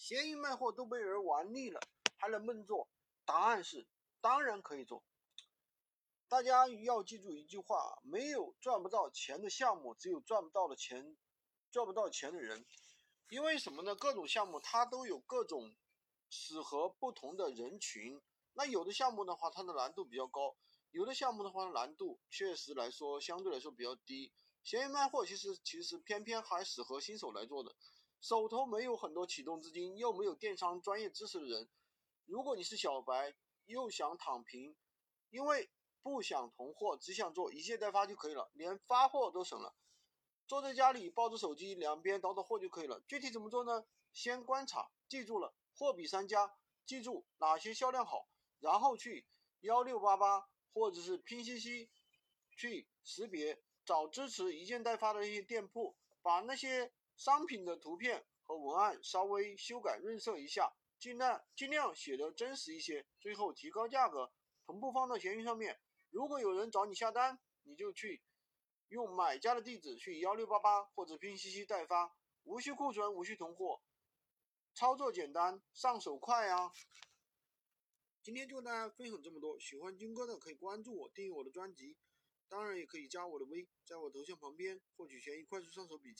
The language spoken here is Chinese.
闲鱼卖货都被人玩腻了，还能不能做？答案是，当然可以做。大家要记住一句话：没有赚不到钱的项目，只有赚不到的钱，赚不到钱的人。因为什么呢？各种项目它都有各种适合不同的人群。那有的项目的话，它的难度比较高；有的项目的话，难度确实来说相对来说比较低。闲鱼卖货其实其实偏偏还适合新手来做的，手头没有很多启动资金，又没有电商专业知识的人。如果你是小白，又想躺平，因为不想囤货，只想做一件代发就可以了，连发货都省了。坐在家里抱着手机，两边倒倒货就可以了。具体怎么做呢？先观察，记住了货比三家，记住哪些销量好，然后去幺六八八或者是拼夕夕去识别，找支持一件代发的一些店铺，把那些商品的图片和文案稍微修改润色一下，尽量尽量写的真实一些，最后提高价格，同步放到闲鱼上面。如果有人找你下单，你就去用买家的地址去幺六八八或者拼夕夕代发，无需库存，无需囤货，操作简单，上手快啊！今天就跟大家分享这么多，喜欢军哥的可以关注我，订阅我的专辑，当然也可以加我的微，在我头像旁边获取闲鱼快速上手笔记。